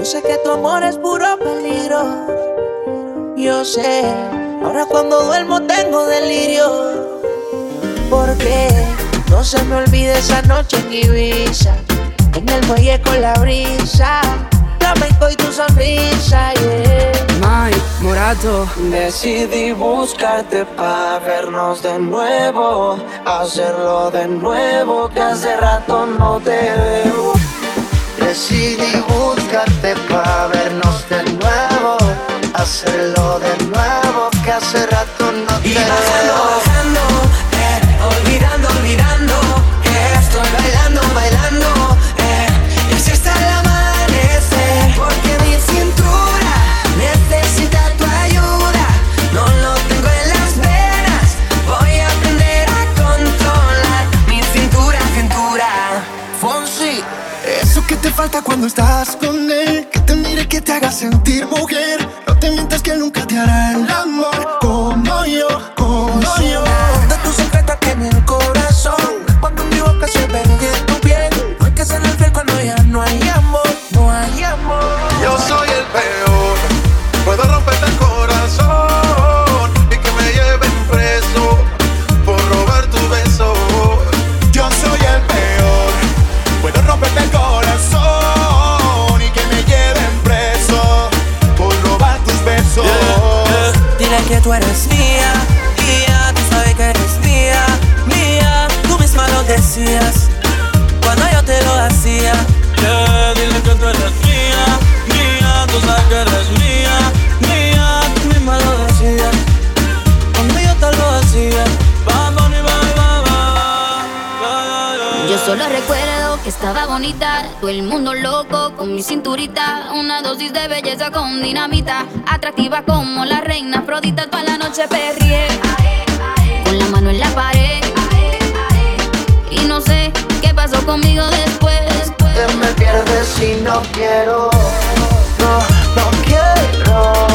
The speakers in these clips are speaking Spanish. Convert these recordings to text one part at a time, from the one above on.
Yo sé que tu amor es puro peligro. Yo sé, ahora cuando duermo tengo delirio. Porque no se me olvide esa noche en Ibiza, en el muelle con la brisa, flamenco y tu sonrisa, yeah. Mike Morato, decidí buscarte para vernos de nuevo, hacerlo de nuevo, que hace rato no te veo decidí buscarte para vernos de nuevo, hacerlo de nuevo, que hace rato no te veo. cuando estás con él, que te mire, que te haga sentir mujer. que tú eres mía, mía, tú sabes que eres mía, mía, tú misma lo decías cuando yo te lo hacía. Yeah, dile que tú eres mía, mía, tú sabes que eres mía, mía, tú misma lo decías cuando yo te lo hacía. Bad Bunny, yo solo recuerdo estaba bonita, todo el mundo loco con mi cinturita. Una dosis de belleza con dinamita. Atractiva como la reina Afrodita, toda la noche perrié. Con la mano en la pared. Y no sé qué pasó conmigo después. Te me pierdes si no quiero. No, no quiero.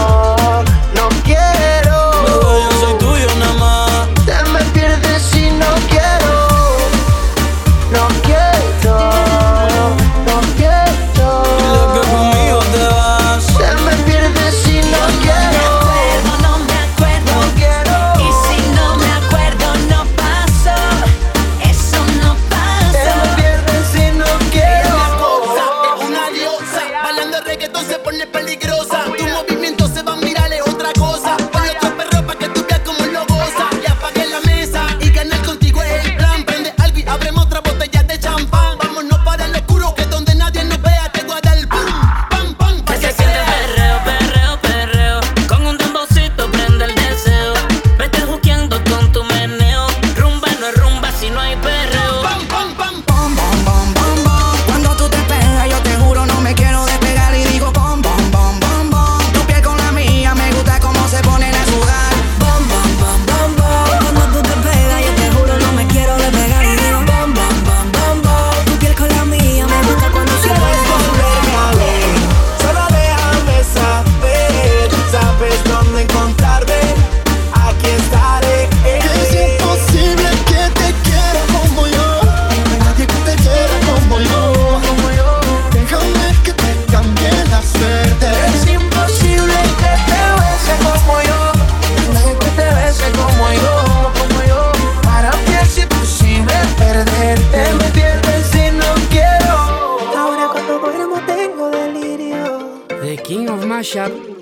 king of mashup.